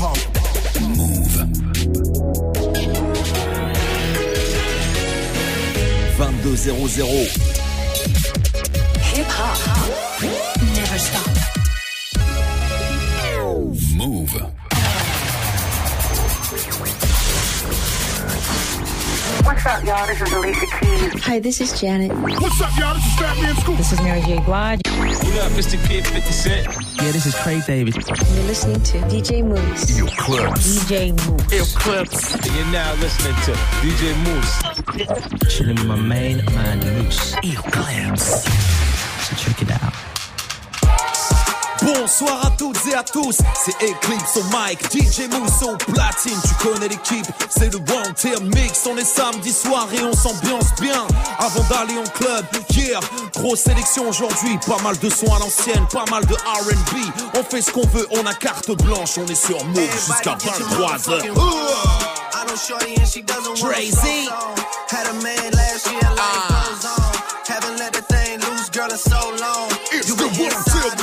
hop. Move. 22 What's up, y'all? This is Alicia Keys. Hi, this is Janet. What's up, y'all? This is Fatman Scoop. This is Mary J. Blige. What up, Mr. Kid 50 Cent? Yeah, this is Craig David. You're listening to DJ Mouss. You clips. DJ Mouss. Clips. And you're now listening to DJ Mouss. Chilling with my main man, Mouss. Eclipse. So check it out. Bonsoir à toutes et à tous, c'est Eclipse au mic, DJ Mousse au platine, tu connais l'équipe, c'est le One Team Mix, on est samedi soir et on s'ambiance bien, avant d'aller en club, yeah, grosse sélection aujourd'hui, pas mal de sons à l'ancienne, pas mal de R&B, on fait ce qu'on veut, on a carte blanche, on est sur Move jusqu'à 23h. I know Shorty and she doesn't want Crazy. Had a man last year, life goes on. Haven't let the thing loose, girl, in so long. It's you the been One inside,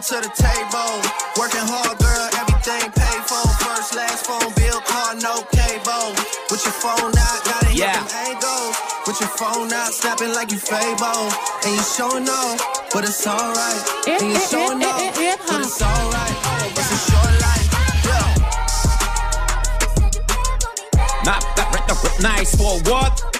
what you bringing to the table. Working hard, girl, everything paid for. First, last phone bill, car, no cable. With your phone out, gotta hit Yeah. them angles. With your phone out, snapping like you Fabo. And you showing off, but it's alright. And you showing off, but it's alright. It's a short life, yeah. Not that nice for what?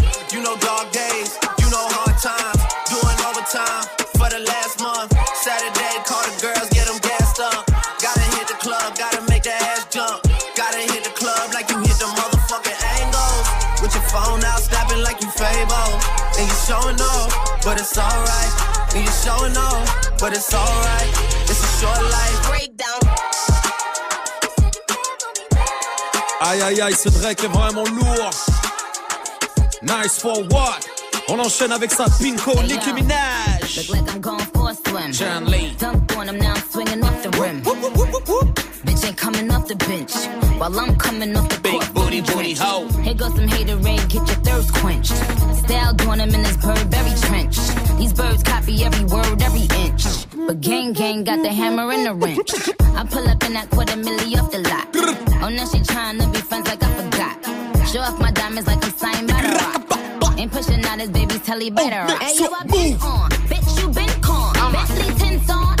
You know dog days, you know hard times. Doing overtime for the last month. Saturday, call the girls, get them gassed up. Gotta hit the club, gotta make that ass jump. Gotta hit the club like you hit the motherfucking angles. With your phone out, snapping like you Fable. And you showing off, but it's alright. And you showing off, but it's alright. It's a short life. Breakdown. Aïe aïe aïe, ce Drake est vraiment lourd. Nice for what? On enchaîne avec sa Pinko, Nicki Minaj. Look like I'm going for a swim. John Lee. Dunk on him now, I'm swinging off the rim. Bitch ain't coming off the bench. While I'm coming off the Big court, booty, booty hoe. Here goes some haterade, get your thirst quenched. Style doing him in this Burberry trench. These birds copy every word, every inch. But gang gang got the hammer and the wrench. I pull up in that quarter milli off the lot. Oh, now she tryna be friends like I forgot. Show off my diamonds like I'm signed by the rock. Ain't pushing out his baby's telly better rock. Hey, yo, I been on. Bitch, you been con. Bentley tints on.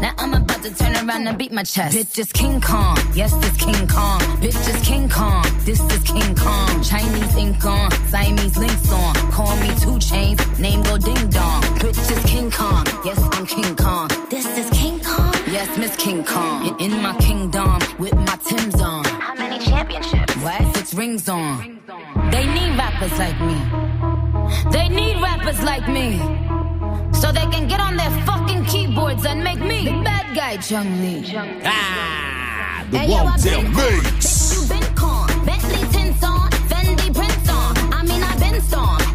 Now I'm about to turn around and beat my chest. Bitch is King Kong, yes, this King Kong. Bitch is King Kong, this is King Kong. Chinese ink on, Siamese links on. Call me two chains, name go ding dong. Bitch is King Kong, yes, I'm King Kong. This is King Kong, yes, Miss King Kong. In, in my kingdom, with my Tim's on. How many championships? What? Six rings on. They need rappers like me. They need rappers like me. So they can get on their fucking keyboards and make me the bad guy, Chun-Li. Ah, the Hey, One been Team con. Mix. Bitch, you been con. Bentley tints on. Fendi prints on. I mean, I've been storm.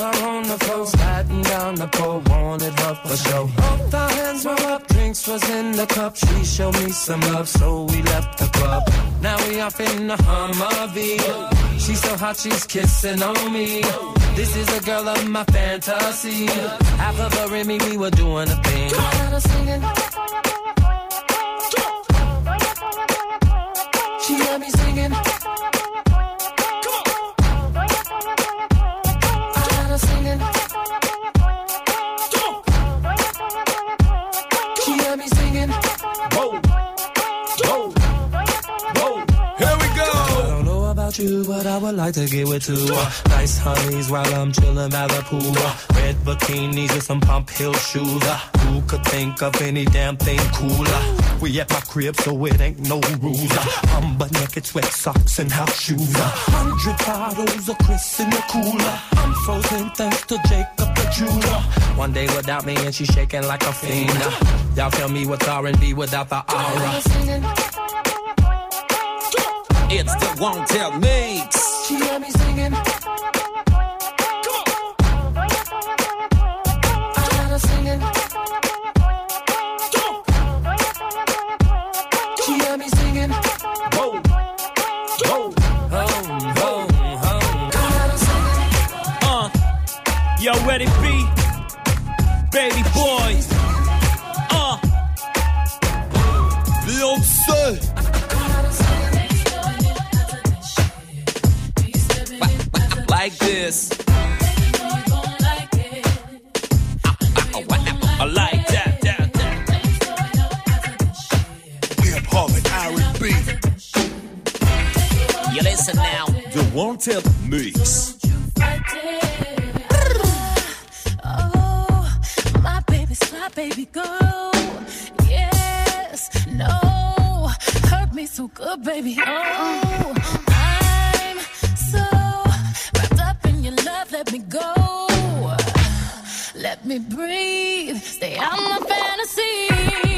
Her on the floor, sliding down the pole, wanted her for show. Both our hands were up, drinks was in the cup. She showed me some love, so we left the club. Now we off in the Humvee. She's so hot, she's kissing on me. This is the girl of my fantasy. Half of her and me, we were doing a thing. Had her singing. Like to get with two uh, nice honeys while I'm chilling by the pool. Uh, red bikinis with some pump heel shoes. Uh, who could think of any damn thing cooler? We at my crib, so it ain't no rules. I'm butt naked, sweat socks and house shoes. Hundred bottles of Chris in the cooler. I'm frozen thanks to Jacob the jeweler. One day without me and she's shaking like a fiend. Y'all tell me what's R&B without the aura. It's the Wanted Mix. She heard me singing. Tell Mix. Oh, baby. Yes, no, hurt me so good, baby. Oh, I'm so wrapped up in your love. Let me go. Let me breathe. Stay out my fantasies.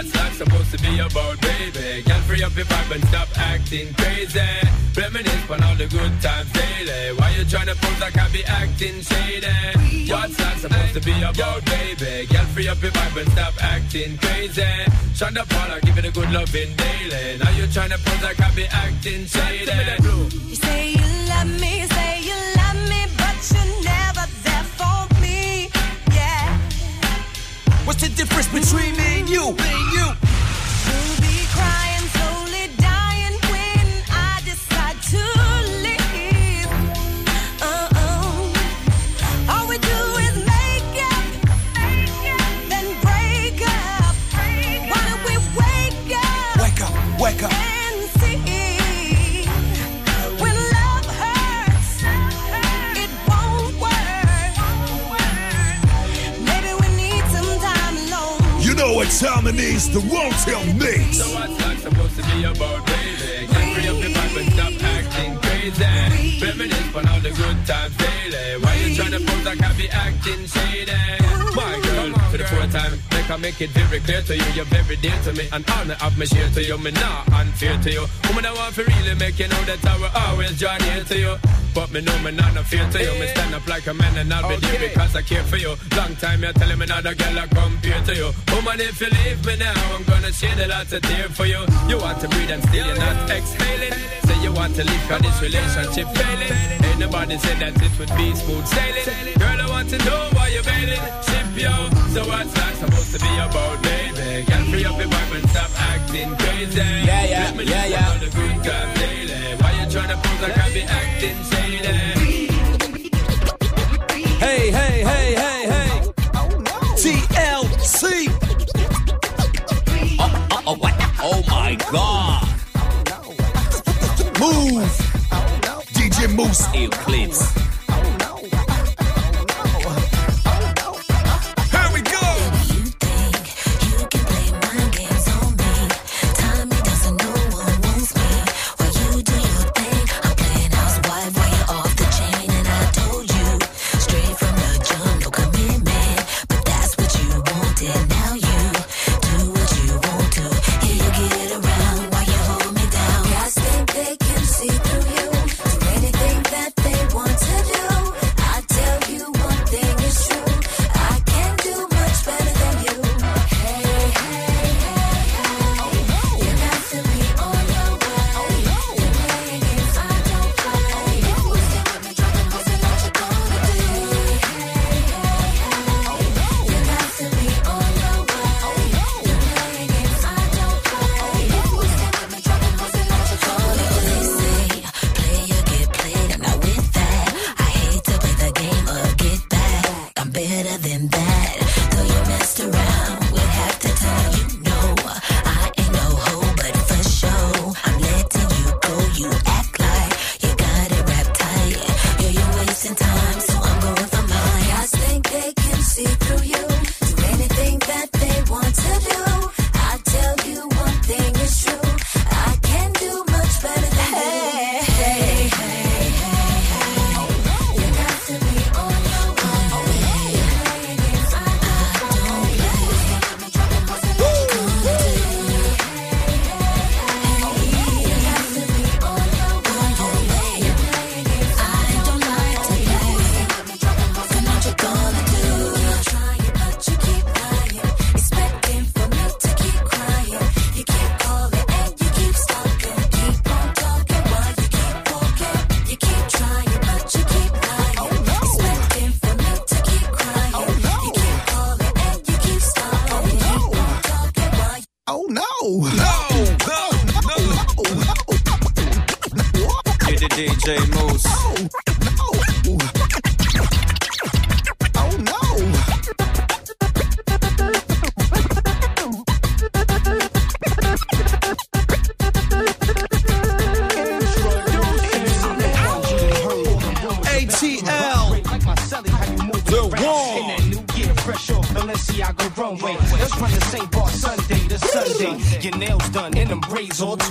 What's that supposed to be about, baby? Girl, free up your vibe and stop acting crazy. Reminisce on all the good times daily. Why you tryna pose like I be acting shady? What's that supposed to be about, baby? Girl, free up your vibe and stop acting crazy. Shonda Paul, I give it a good loving daily. Now you tryna pose like I be acting shady. You say you love me, say you love me, but you're What's the difference between me and you? Me and you. Time it is, the Won't Tell. So what's that supposed to be about, baby? Can't free up your vibe and stop acting crazy. Reminisce on all the good times daily. Why you tryna pose like I be acting shady? My girl, for the fourth time, make I make it very clear to you, you're very dear to me, and honor of me share to you, me not unfair to you. Woman, I want to really make you know that I will always join here to you. But me know me not no fear to you. Me stand up like a man and I'll be there because I care for you. Long time you're telling me not a girl I compare to you. Woman, if you leave me now, I'm gonna shed a lot of tears for you. You want to breathe and still you're not exhaling. Say you want to leave cause this relationship failing. Ain't nobody said that it would be smooth sailing. Girl, I want to know why you're bailing. Ship yo. So what's that supposed to be about, baby? Girl, free up your vibe and stop acting crazy. Yeah, yeah, Let me yeah, yeah. to the good times daily. Why you tryna pose like I be acting shady? Hey, hey, hey, hey, hey. TLC. Oh, uh, oh, uh, oh, uh, what? Oh my God. Move. DJ Mouss. Eclipse.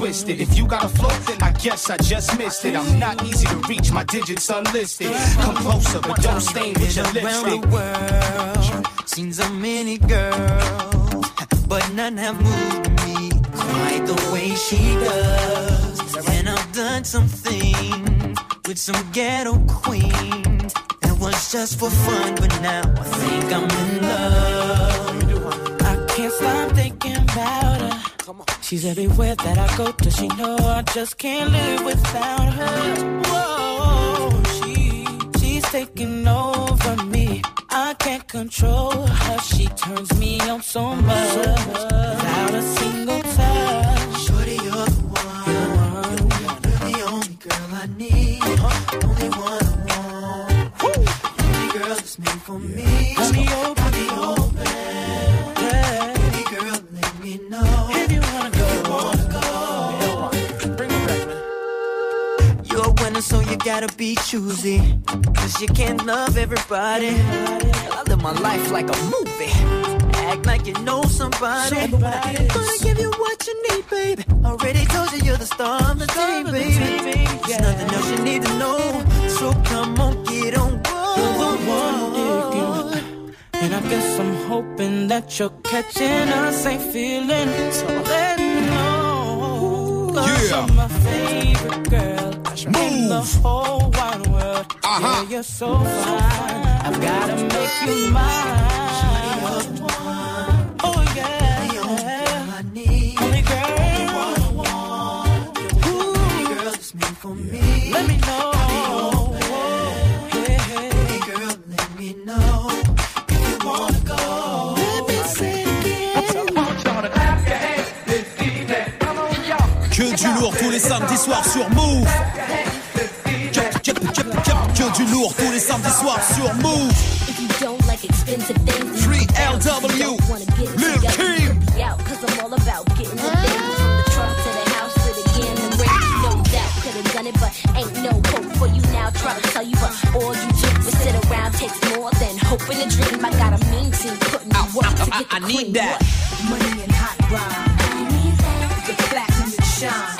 Twisted. If you got a flow, then I guess I just missed it. I'm not easy to reach, my digits unlisted. Come closer, but don't stain with your lipstick. the world. Seen so many girls, but none have moved me quite the way she does. And I've done some things with some ghetto queens. It was just for fun, but now I think I'm in love. I can't stop thinking about her. She's everywhere that I go. Does she know I just can't live without her? Whoa, she she's taking over me. I can't control her. She turns me on so much without a single touch. Shorty, you're the one. You're the only girl I need. Only one I want. Only girl that's made for me. Honey, open, be open. Yeah. Baby girl, let me know so you gotta be choosy. Cause you can't love everybody. I live my life like a movie. Act like you know somebody. somebody. Gonna give you what you need, baby. Already told you you're the star of the day, baby. There's nothing else you need to know. So come on, get on board. And I guess I'm hoping that you're catching us, ain't feeling. So let me know. Cause yeah. you're my favorite girl watch move. In the whole wide world, uh-huh. yeah, you're so fine. I've gotta make you mine. Oh yeah. Only girl. Let me know. Hey, hey. Girl, let me know if you wanna go. du lourd tous les samedis soirs sur Mouv'. Que du lourd tous les samedis soirs sur Mouv'. 3LW, Lil Kim. tell you, all you do is sit around. Takes more than hope and a dream. I got a mean team putting out work to get the I queen. need that. Money and hot rod shine.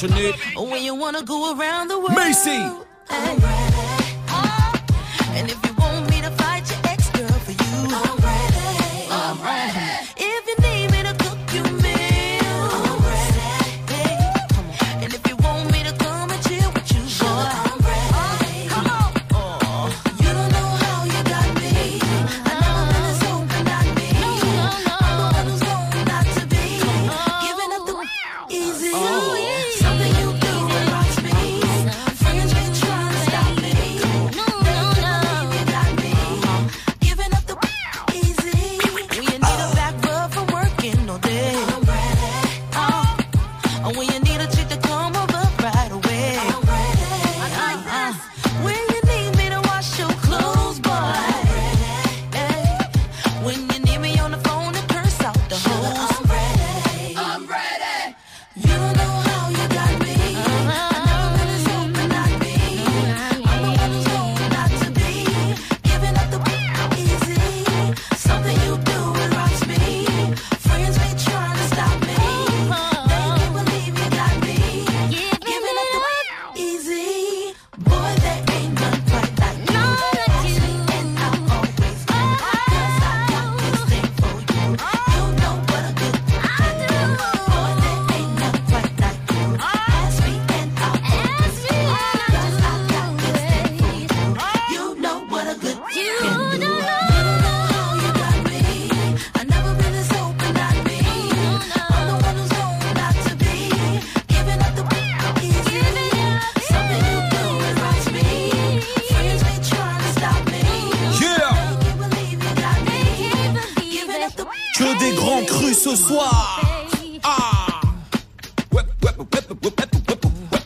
passionate. When you wanna go around the world. Macy. Soir. Ah.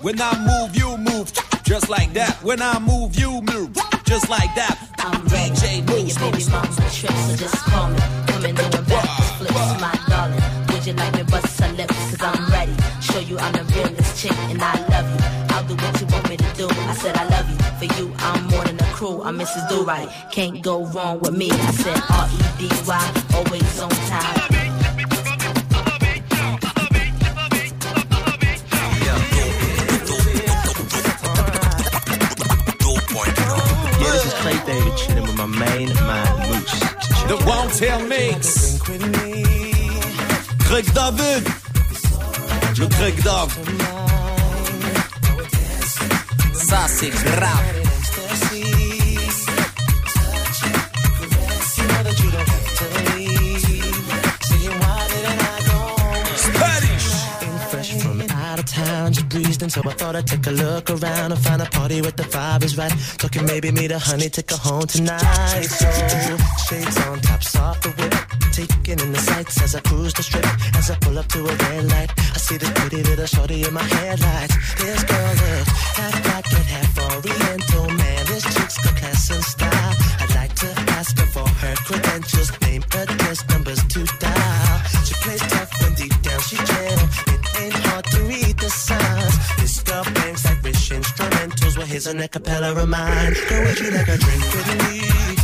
When I move, you move. Just like that. When I move, you move. Just like that. I'm. DJ moves. your baby mom's a trip, so just call me. Coming doing backwards flips, my darling. Would you like me bust some lips? Cause I'm ready. Show you I'm the realest chick and I love you. I'll do what you want me to do. I said I love you. For you, I'm more than a crew. I'm Mrs. Do Right. Can't go wrong with me. I said R-E-D-Y, always on time. The One Tail Mix. Greg David. Le Greg Dav. Ça, c'est grave. So I thought I'd take a look around and find a party where the vibe is right. Talking maybe me the honey, take her home tonight. So shades on, tops off the whip, taking in the sights as I cruise the strip. As I pull up to a red light, I see this pretty little shorty in my headlights. This girl looks half black and half oriental, man. An acapella of mine. Girl, would you like a drink with me?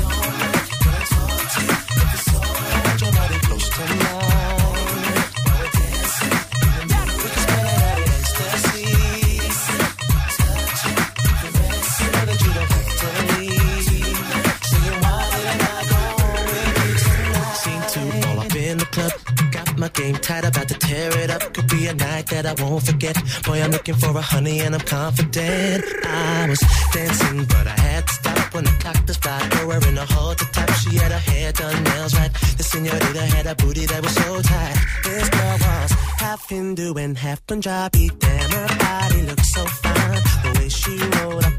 Boy, I'm looking for a honey and I'm confident. I was dancing, but I had to stop when the clock was. Girl wearing a halter top, she had her hair done, nails right. The senorita had a booty that was so tight. This girl was half Hindu and half Punjabi. Damn, her body looked so fine. The way she rolled up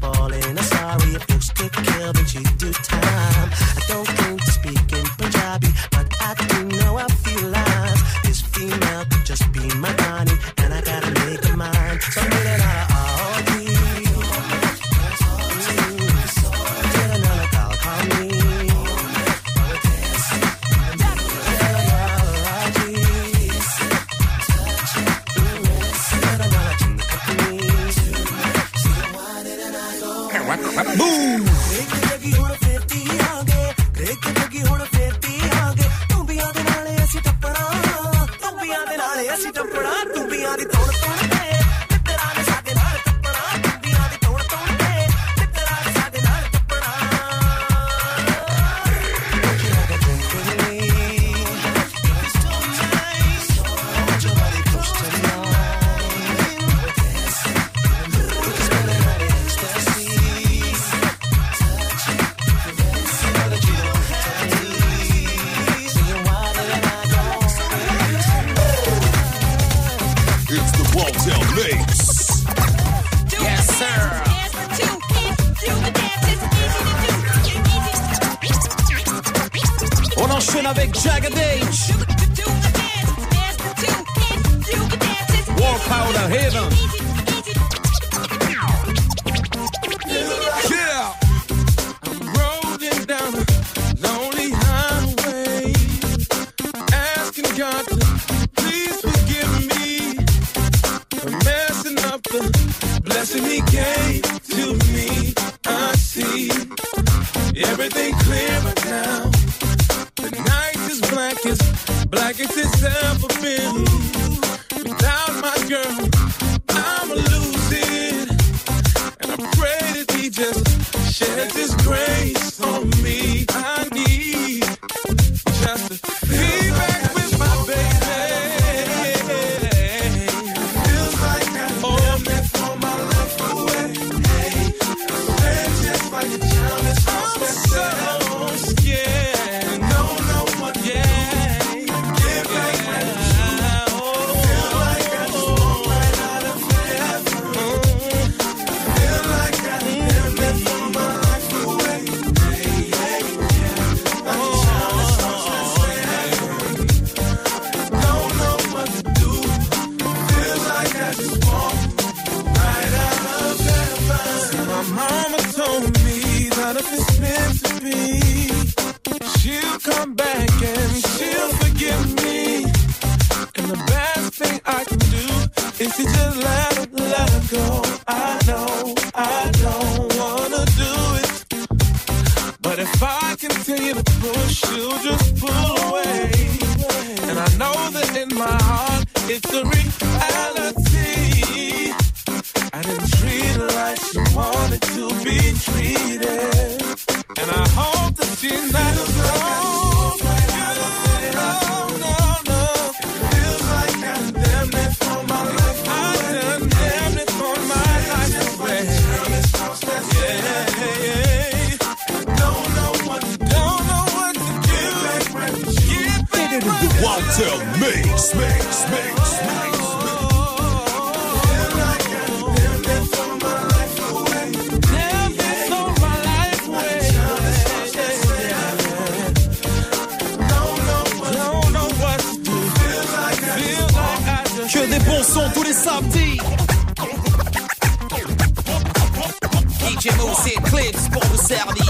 My mama told me that if it's meant to be, she'll come back and she'll forgive me. And the best thing I can do is to just let her, let her go. I know I don't wanna do it, but if I continue to push, she'll just pull away. And I know that in my heart, it's a reality. wanted to be treated. And I hope that she knows. servi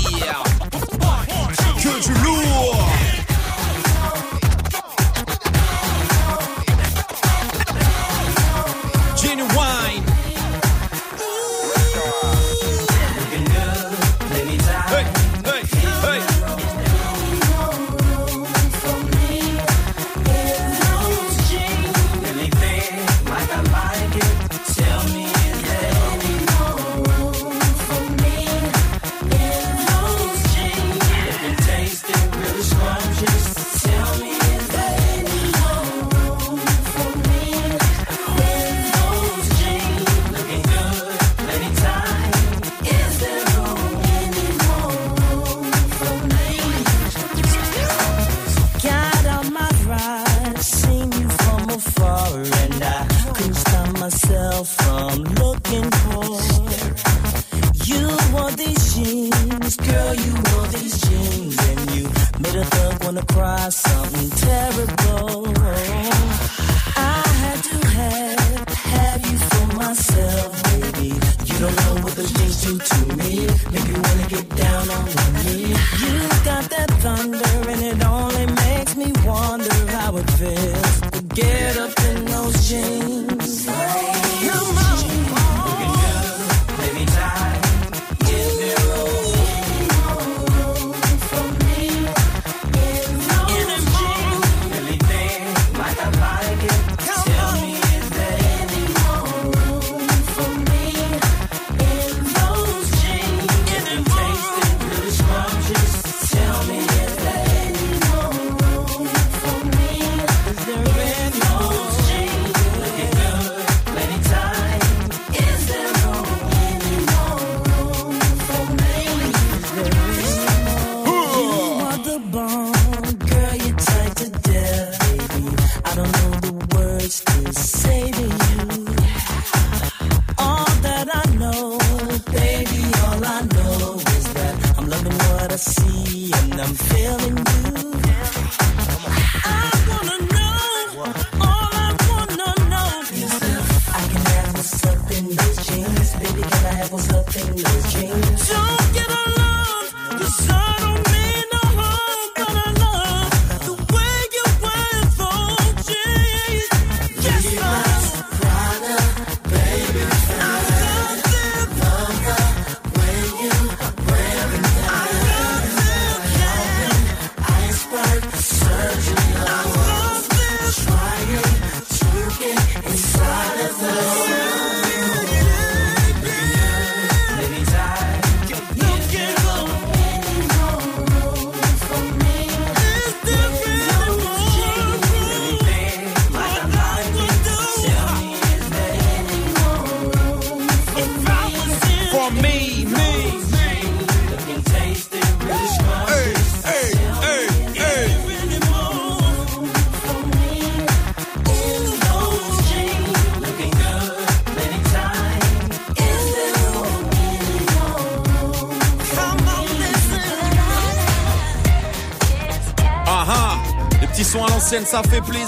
was nothing to dream. ça fait plaisir.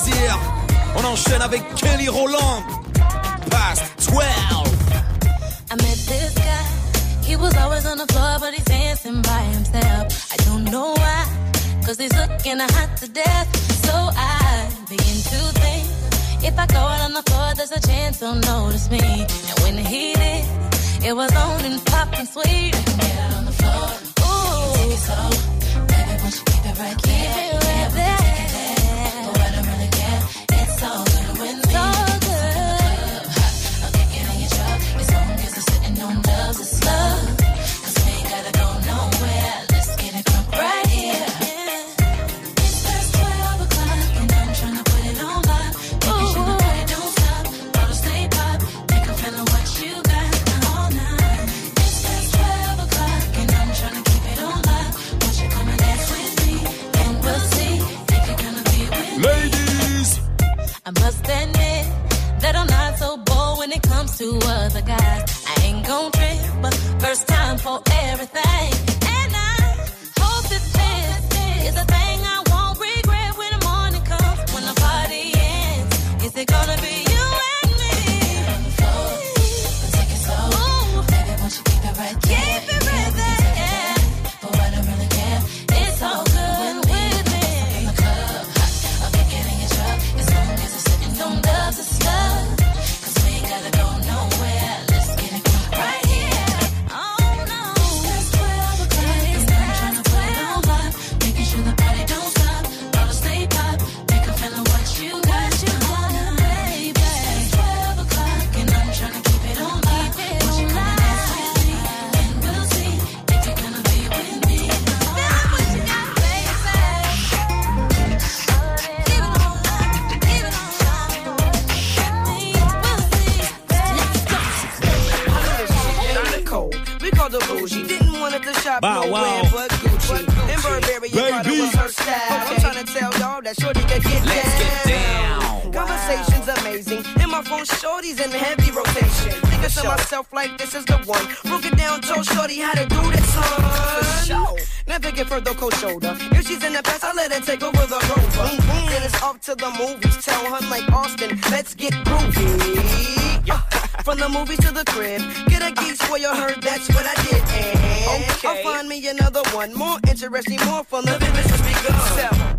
Get a geese for your heard that's what I did. And I'll find me another one, more interesting, more fun. The business has begun.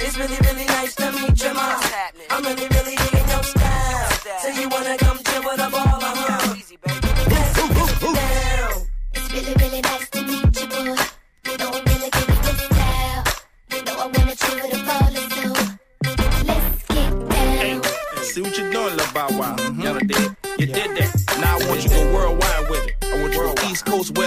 It's really, really nice to meet you, ma. I'm really, really digging your style. So you wanna come chill with a ball, uh-huh? Let's get down. It's really, really nice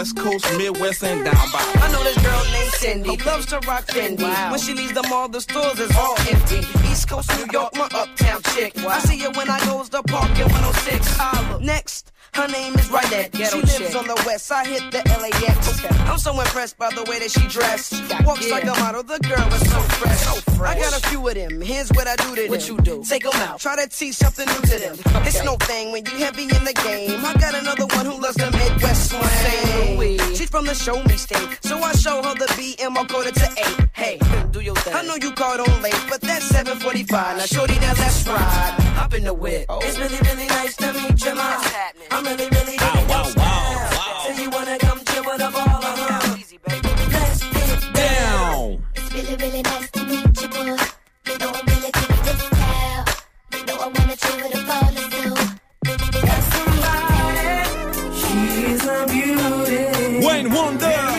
West Coast, Midwest, and down by. I know this girl named Cindy loves to rock Fendi. When she leaves the mall, the stores is all empty. East Coast, New York, my uptown chick. I see her when I goes to park in 106. Next. Her name is Rydette. She lives on the west. I hit the LAX. I'm so impressed by the way that she dressed. Walks like a model. The girl is so fresh. I got a few of them. Here's what I do to them. What you do? Take them out. Try to teach something new to them. It's no thing when you heavy in the game. I got another one who loves the Midwest slang. She's from the show me state. So I show her the B and I'll code it to eight. Hey, do your thing. I know you called on late, but that's 745. Now shorty, now let's ride. Hop in the whip. It's really, really nice to meet you, ma. I'm really, really digging your style. So you wanna come chill with a ball, uh-huh? Let's get down. It's really, really nice to meet you, boy. You know I'm really good this style. You know I wanna chill with a baller, so let's get. She's a beauty. Wayne Wonder.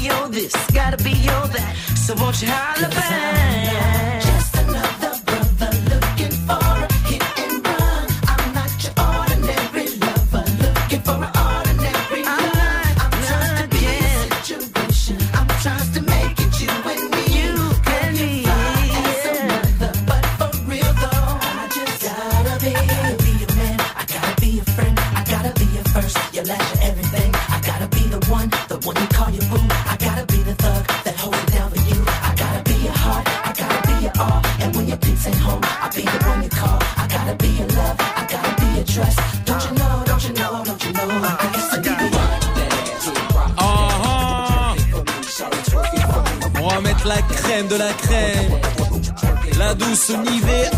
be all this, gotta be your that. So won't you holla back? de la crème. La douce nivée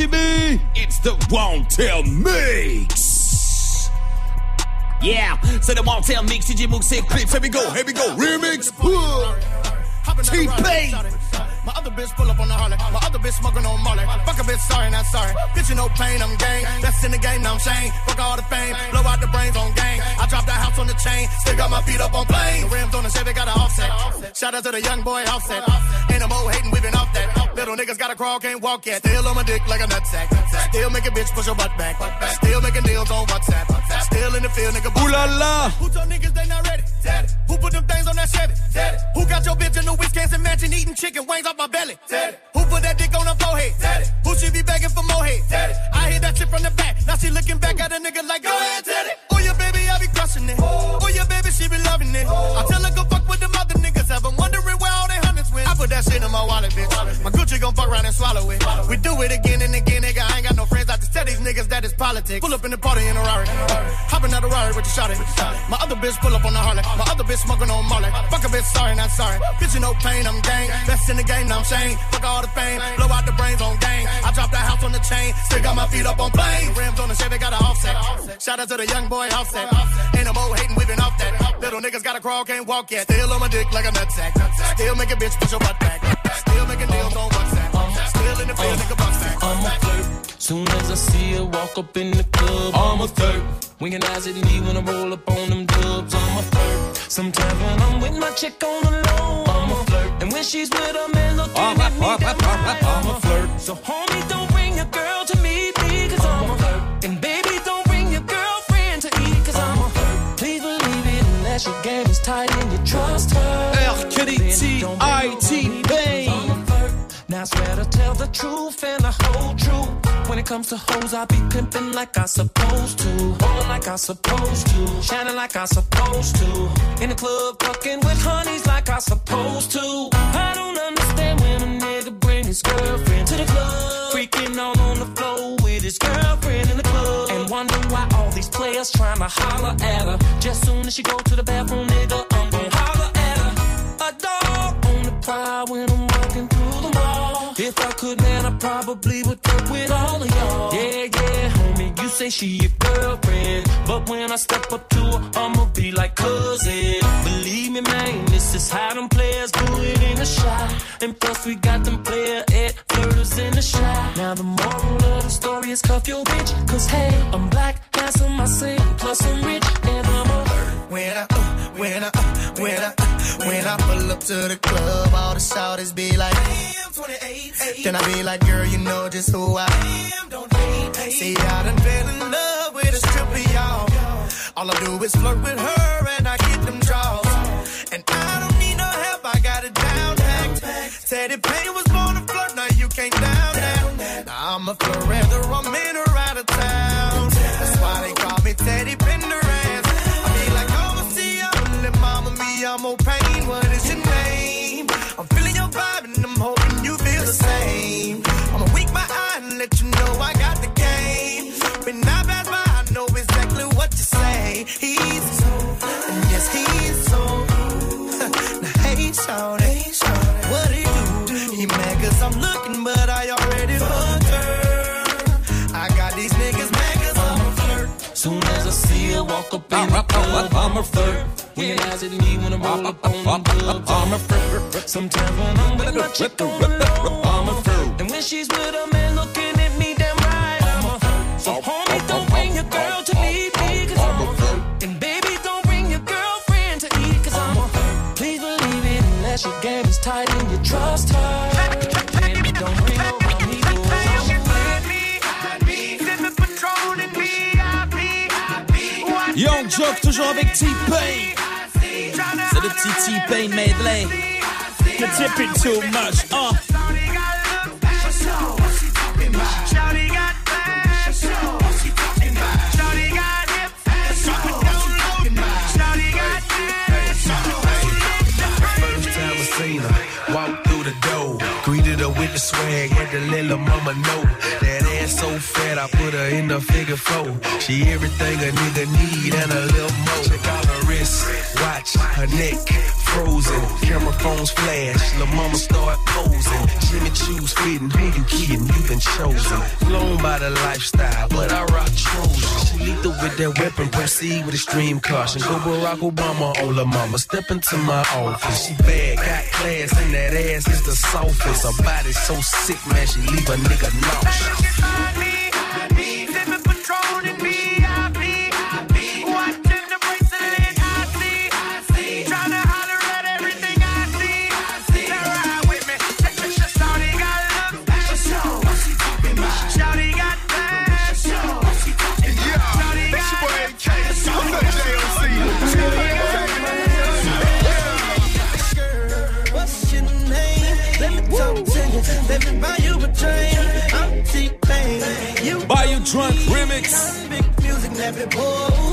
It's the Wanted Mix. Yeah, so the Wanted Mix, DJ Mook said clips. Here we go, here we go, remix. T-Pain. My other bitch pull up on the Harley. My other bitch smoking on Molly. Fuck a bitch, sorry, not sorry. Bitch, you no pain, I'm gang. Best in the game, now I'm Shane. Fuck all the fame, blow out the brains on gang. I drop that house on the chain, still got my feet up on plane. The rims on the Chevy got an offset. Shout out to the young boy offset. Ain't no more hating, we been off that. Little niggas gotta crawl, can't walk yet. Still on my dick like a nutsack. Still making bitch push her butt back. Still making deals on WhatsApp. Still in the field, nigga. Ooh la la. Who told niggas they not ready? Teddy. Who put them things on that Chevy? Teddy. Who got your bitch in the Wisconsin mansion eating chicken wings off my belly? Teddy. Who put that dick on her forehead? Teddy. Who should be begging for more head? Teddy. I hear that shit from the back. Now she looking back at a nigga like, go ahead, Teddy. Oh, yeah, baby, I be crushing it. Oh, yeah, baby, she be loving it. I tell her go fuck with them other niggas. Have them put that shit in my wallet, bitch. My Gucci gon' fuck around and swallow it. We do it again and again, nigga. I ain't got no friends. I just tell these niggas that it's politics. Pull up in the party in a Rari. Hopping out the Rari with the shot My other bitch pull up on the Harley. My other bitch smoking on Molly. Fuck a bitch, sorry, not sorry. Bitch, you no pain, I'm gang. Best in the game, now I'm Shane. Fuck all the fame. Blow out the brains on gang. I dropped the house on the chain. Still got my feet up on plane. Rims on the Chevy got an offset. Shout out to the young boy offset. Ain't no more hating, we been off that. Little niggas gotta crawl, can't walk yet. Still on my dick like a nutsack. Still make a bitch push your butt back. Still making deals on WhatsApp. Still in the field, nigga bust back. I'm a flirt. Soon as I see her walk up in the club, I'm a flirt. Winking eyes at me when I roll up on them dubs, I'm a flirt. Sometimes when I'm with my chick on the low, I'm a flirt. And when she's with a man looking at me, I'm a flirt. So homie, don't bring your girl to me, unless your game is tight and you trust her. Now I swear to tell the truth and the whole truth. When it comes to hoes, I be pimping like I supposed to. Rolling like I supposed to. Shining like I supposed to. In the club, fucking with honeys like I supposed to. I don't understand when a nigga bring his girlfriend to the club. Freaking all on the floor with his girlfriend in the club. Wonder why all these players trying to holler at her. Just soon as she go to the bathroom, nigga, I'm gon' holler at her. A dog on the prowl when I'm walking through. If I could, man, I probably would fuck with all of y'all. Yeah, yeah, homie, you say she your girlfriend. But when I step up to her, I'ma be like cousin. Believe me, man, this is how them players do it in the shot. And plus, we got them player at flirters in the shot. Now, the moral of the story is cuff your bitch. Cause hey, I'm black, handsome, I sing, plus I'm rich, and I'm a When I, uh, when I, uh, when I, uh, I pull up to the club, all the shouters be like, Damn, 28. Then I be like, girl, you know just who I am. Don't hate. See, I done fell in love with a stripper, y'all. All I do is flirt with her a flirt. Eyes at me when I roll up on them dubs, I'm a flirt. Sometimes when I'm with my chick I'm Joc toujours avec T-Pain. C'est le petit T-Pain medley. You're tipping too much, uh. Walk through the door. Greeted her with the swag, had let her mama know ass so fat, I put her in the figure four. She everything a nigga need and a little more. Check out her wrist, watch her neck, frozen. Camera phones flash, La mama start posing. Jimmy Choo's fitting, who you kidding? You been chosen. Blown by the lifestyle, but I rock Trojan. She lethal with that weapon, proceed with extreme caution. Go Barack Obama, on La Mama, step into my office. She bad, got class, and that ass is the softest. Her body so sick, man, she leave a nigga nauseous. train. I'm T-Pain. You drunk remix. Music, never.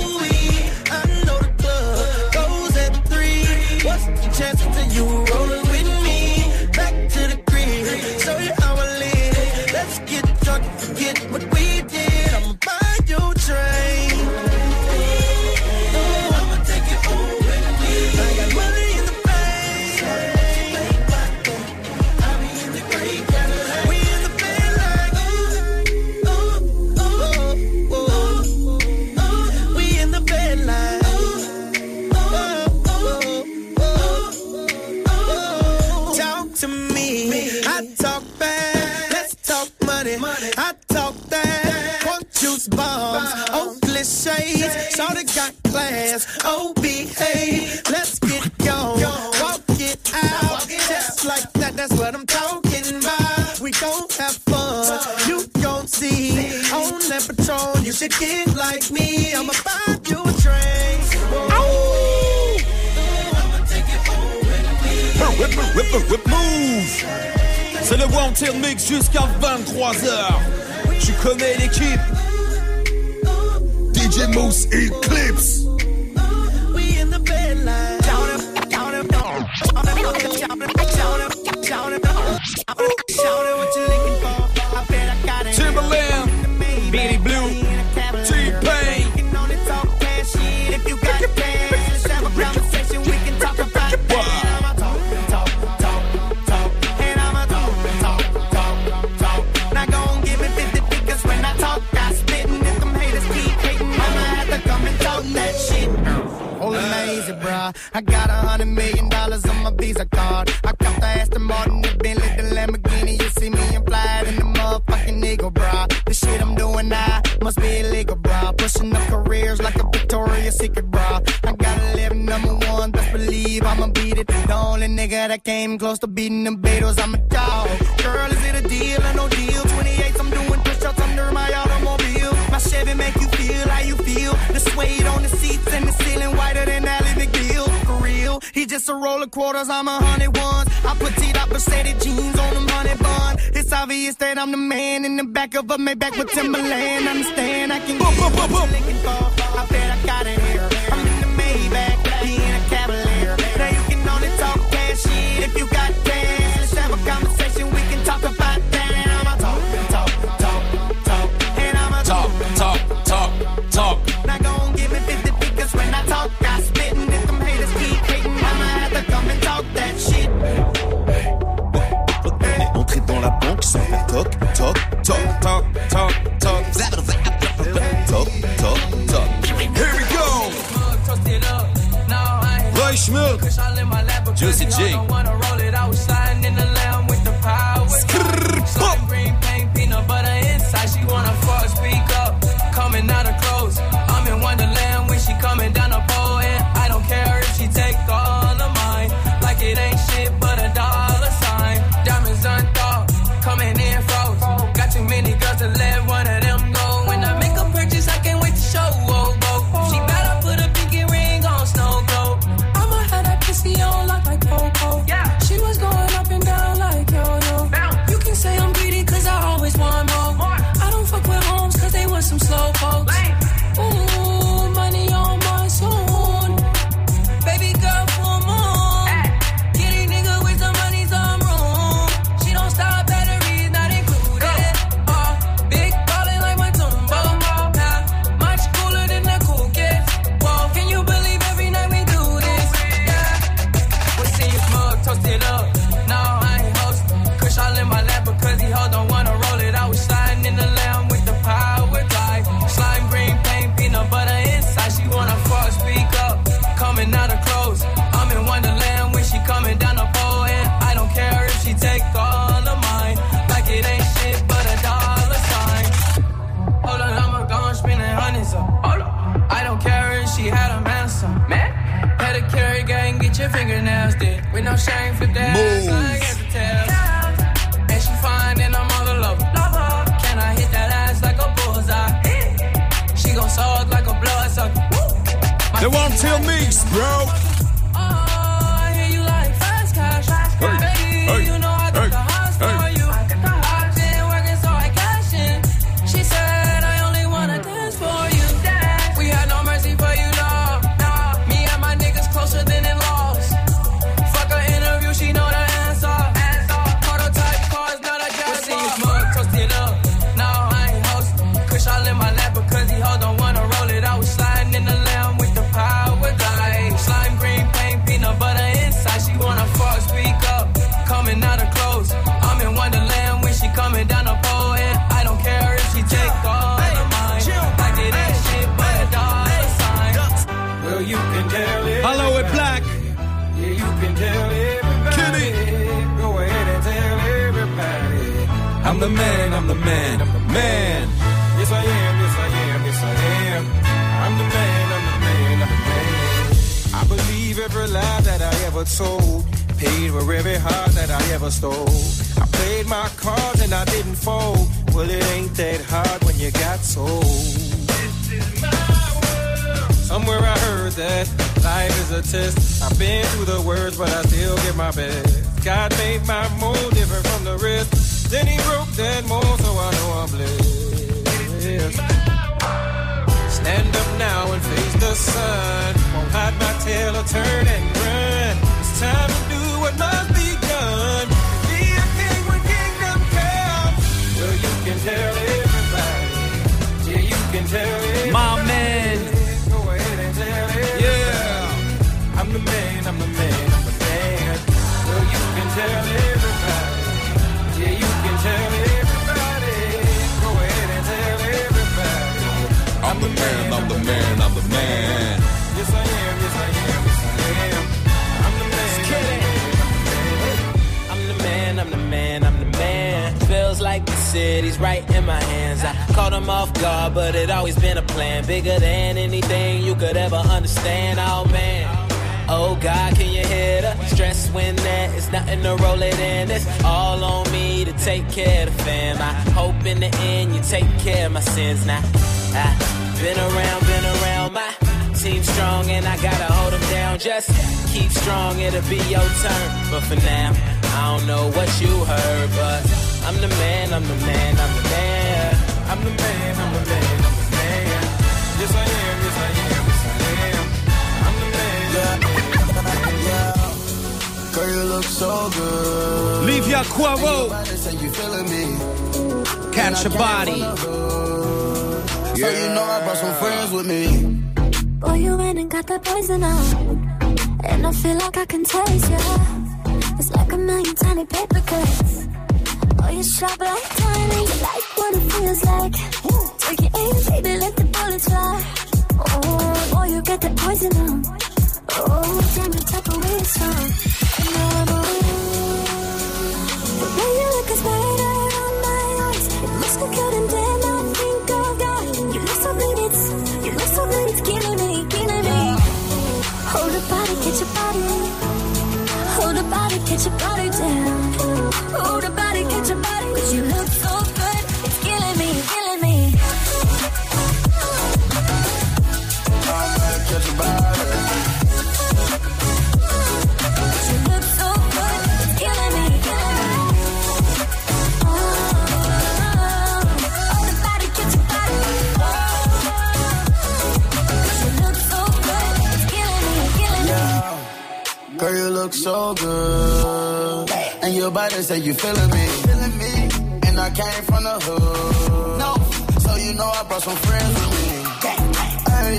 Thought got class. Oh, behave. Let's get going. Walk it out. Just like that. That's what I'm talking about. We gon' have fun. You gon' see. On that patrol, you should get like me. I'ma buy you a drink. Oh. Rip, rip, rip, rip, move. C'est le Wanted Mix jusqu'à 23h. Tu connais l'équipe. DJ Mouss Eclipse. We in the bed line. Down him, down him, down him, down him, down him, down him. only nigga that came close to beating the Beatles. I'm a dog. Girl, is it a deal or no deal? 28, I'm doing push-ups under my automobile. My Chevy make you feel how you feel. The suede on the seats and the ceiling whiter than Ally McBeal. For real, he just a roll of quarters. I'm a hundred ones. I put T-Dot Mercedes jeans on them hundred bun. It's obvious that I'm the man in the back of a Maybach with Timberland. Understand? I can get boom boom boom. looking. I bet I got it here. They won't tell me, bro. The man, I'm the man, I'm the man. Yes, I am, yes, I am, yes, I am. I'm the man, I'm the man, I'm the man. I believe every lie that I ever told. Paid for every heart that I ever stole. I played my cards and I didn't fold. Well, it ain't that hard when you got sold. Somewhere I heard that life is a test. I've been through the worst, but I still give my best. God made my mold different from the rest. Then he broke that mold, so I know I'm blessed. Stand up now and face the sun. Won't hide my tail or turn and run. It's time to do what must be done. Be a king when kingdom comes. Well, you can tell everybody. Yeah, you can tell everybody. My man. Go ahead and tell everybody. Yeah. I'm the man, I'm the man, I'm the man. Well, you can tell everybody. Man, I am, the man. I'm the man, I'm the man. Feels like the city's right in my hands. I caught him off guard, but it always been a plan. Bigger than anything you could ever understand. Oh man. Oh God, can you hear the stress when there is nothing to roll it in? It's all on me to take care of the fam. I hope in the end you take care of my sins now. I've been around, been around team strong and I gotta hold them down. Just keep strong, it'll be your turn. But for now, I don't know what you heard, but I'm the man, I'm the man, I'm the man. I'm the man, I'm the man, I'm the man. Yes, I am, yes, I am, yes, I am. I'm the man. Girl, you look so good. Livia Cuavo. Say you feeling me. Catch your body. So you know I brought some friends with me. Boy, you went and got that poison out. And I feel like I can taste ya. It's like a million tiny paper cuts. Oh, you're sharp like tiny. You like what it feels like. Take your aim, baby, let the bullets fly. Oh, boy, you got that poison out. Oh, damn, you took away strong. And now I'm on. The you look is better on my eyes. It looks so good and then get your body down. Hold the body, get your body. Cause you look say you feeling me. Feeling me. And I came from the hood. No. So you know I brought some friends with me. Hey,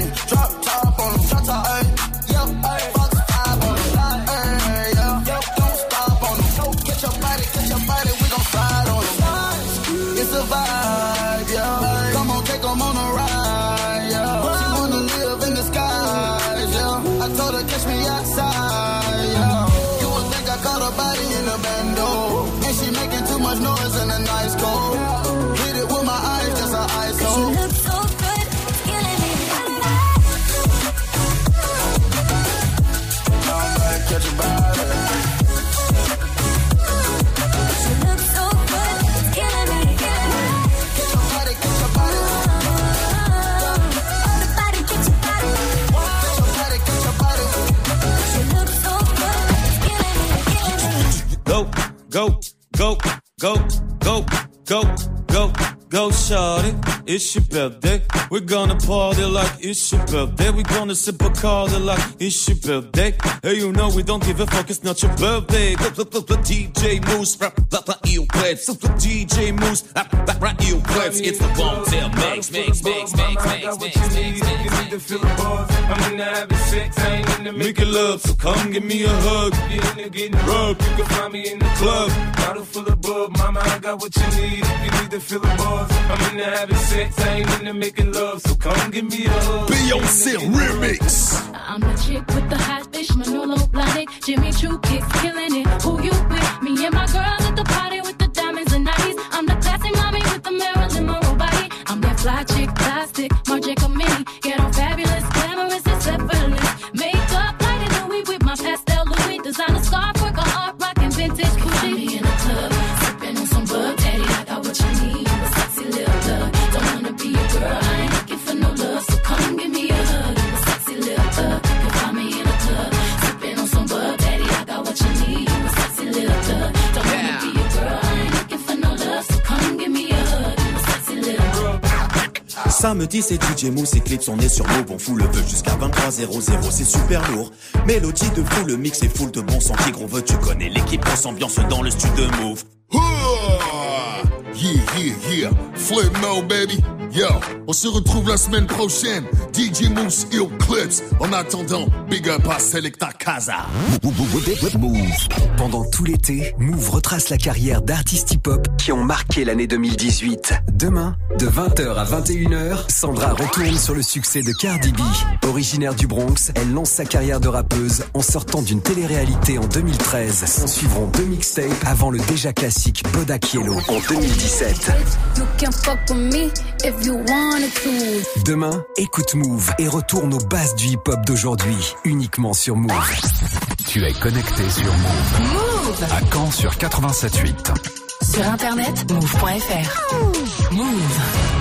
This je belt we're gonna party like it's your birthday. We're gonna sip a Bacardi like it's your birthday. Hey, you know we don't give a fuck, it's not your birthday. DJ Mouss, ill plebs. DJ Mouss, ill plebs. It's the Wanted Mix, mix, mix, mix, mix, mix, mix, mix, mix. to feel the. I'm having sex, I ain't into Making love, so come give me a hug. You into getting rubbed, you can find me in the club. Bottle full of bub, mama, I got what you need if you need to feel the buzz. I'm into having sex, I ain't into making love, so come give me a hug. Beyonce remix. I'm the chick with the hot fish, Manolo Blahnik, Jimmy Choo kicks, killing it. Who you with? Me and my girls Samedi c'est DJ Mousse et Clips, on est sur Move, on fout le feu jusqu'à 23h00, c'est super lourd. Mélodie de fou, le mix est full de bon sentier, gros veut tu connais l'équipe, on s'ambiance dans le studio Move. Ah, Yeah, yeah, yeah. Flip Mo, baby. Yo, on se retrouve la semaine prochaine. DJ Moose Ill Clips. En attendant, big up à Selecta Casa. Move. Pendant tout l'été, Move retrace la carrière d'artistes hip-hop qui ont marqué l'année 2018. Demain, de 20h à 21h, Sandra retourne sur le succès de Cardi B. Originaire du Bronx, elle lance sa carrière de rappeuse en sortant d'une télé-réalité en 2013. S'en suivront deux mixtapes avant le déjà classique Bodak Yellow en 2017. You can fuck with me if you wanted to. Demain, écoute Move et retourne aux bases du hip-hop d'aujourd'hui, uniquement sur Move. Tu es connecté sur Move. Move À Caen sur 87.8. Sur internet, move.fr. Move.